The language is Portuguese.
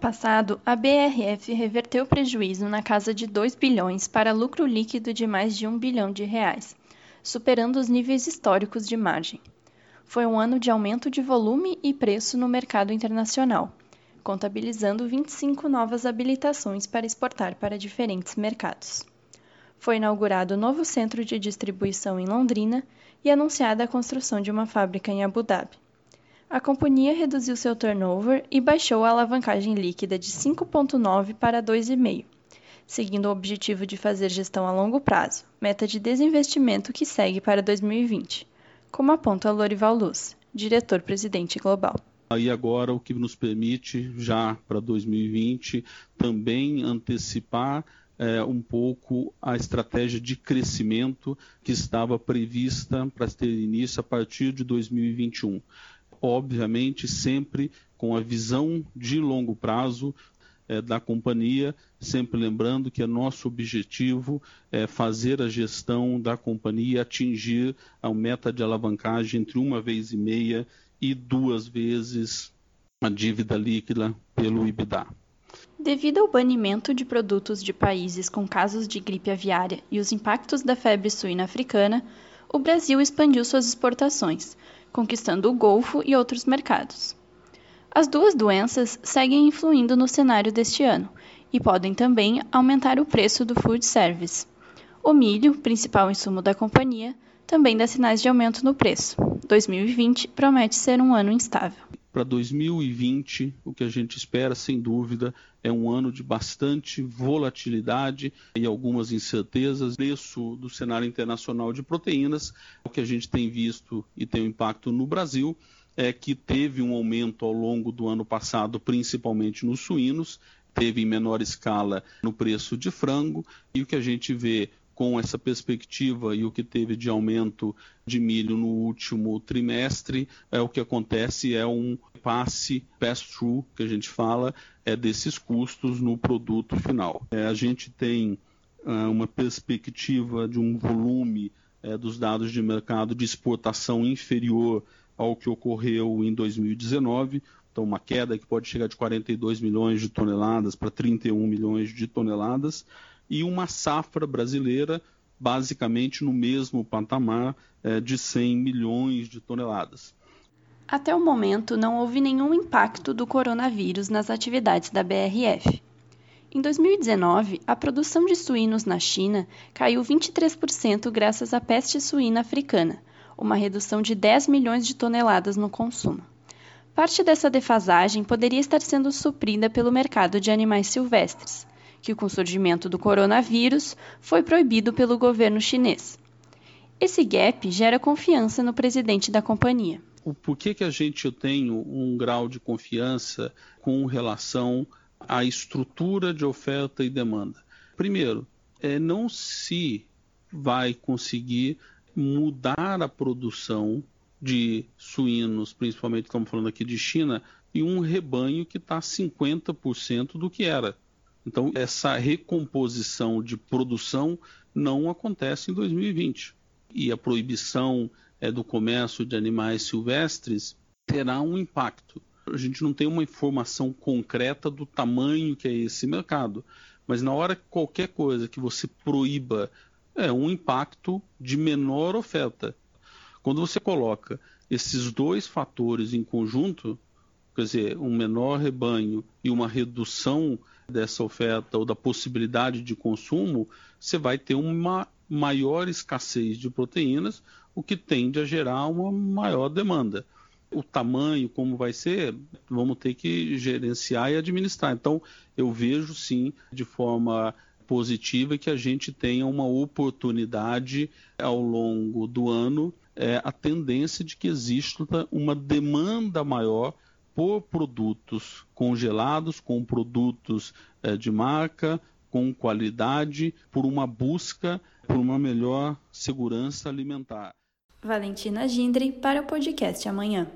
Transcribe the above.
passado, a BRF reverteu prejuízo na casa de 2 bilhões para lucro líquido de mais de 1 bilhão de reais, superando os níveis históricos de margem. Foi um ano de aumento de volume e preço no mercado internacional, contabilizando 25 novas habilitações para exportar para diferentes mercados. Foi inaugurado o novo centro de distribuição em Londrina e anunciada a construção de uma fábrica em Abu Dhabi. A companhia reduziu seu turnover e baixou a alavancagem líquida de 5,9 para 2,5, seguindo o objetivo de fazer gestão a longo prazo, meta de desinvestimento que segue para 2020, como aponta Lorival Luz, diretor-presidente global. Aí agora o que nos permite, já para 2020, também antecipar é, um pouco a estratégia de crescimento que estava prevista para ter início a partir de 2021. Obviamente, sempre com a visão de longo prazo é, da companhia, sempre lembrando que é nosso objetivo é fazer a gestão da companhia atingir a meta de alavancagem entre uma vez e meia e duas vezes a dívida líquida pelo IBDA. Devido ao banimento de produtos de países com casos de gripe aviária e os impactos da febre suína africana, o Brasil expandiu suas exportações, conquistando o Golfo e outros mercados. As duas doenças seguem influindo no cenário deste ano e podem também aumentar o preço do food service. O milho, principal insumo da companhia, também dá sinais de aumento no preço. 2020 promete ser um ano instável. Para 2020, o que a gente espera, sem dúvida, é um ano de bastante volatilidade e algumas incertezas. O preço do cenário internacional de proteínas, o que a gente tem visto e tem um impacto no Brasil, é que teve um aumento ao longo do ano passado, principalmente nos suínos, teve em menor escala no preço de frango, e o que a gente vê com essa perspectiva e o que teve de aumento de milho no último trimestre, é o que acontece é um passe pass-through que a gente fala é desses custos no produto final. É, a gente tem uh, uma perspectiva de um volume é, dos dados de mercado de exportação inferior ao que ocorreu em 2019, então uma queda que pode chegar de 42 milhões de toneladas para 31 milhões de toneladas e uma safra brasileira basicamente no mesmo patamar é, de 100 milhões de toneladas. Até o momento, não houve nenhum impacto do coronavírus nas atividades da BRF. Em 2019, a produção de suínos na China caiu 23% graças à peste suína africana, uma redução de 10 milhões de toneladas no consumo. Parte dessa defasagem poderia estar sendo suprida pelo mercado de animais silvestres, que, com o surgimento do coronavírus, foi proibido pelo governo chinês. Esse gap gera confiança no presidente da companhia. Por que, que a gente tem um grau de confiança com relação à estrutura de oferta e demanda? Primeiro, é, não se vai conseguir mudar a produção de suínos, principalmente estamos falando aqui de China, em um rebanho que está 50% do que era. Então, essa recomposição de produção não acontece em 2020. E a proibição é, do comércio de animais silvestres terá um impacto. A gente não tem uma informação concreta do tamanho que é esse mercado, mas na hora que qualquer coisa que você proíba é um impacto de menor oferta. Quando você coloca esses dois fatores em conjunto, quer dizer, um menor rebanho e uma redução dessa oferta ou da possibilidade de consumo, você vai ter uma maior escassez de proteínas, o que tende a gerar uma maior demanda. O tamanho, como vai ser, vamos ter que gerenciar e administrar. Então, eu vejo sim, de forma positiva, que a gente tenha uma oportunidade ao longo do ano, é, a tendência de que exista uma demanda maior por produtos congelados, com produtos é, de marca, com qualidade, por uma busca por uma melhor segurança alimentar. Valentina Gindre para o podcast Amanhã.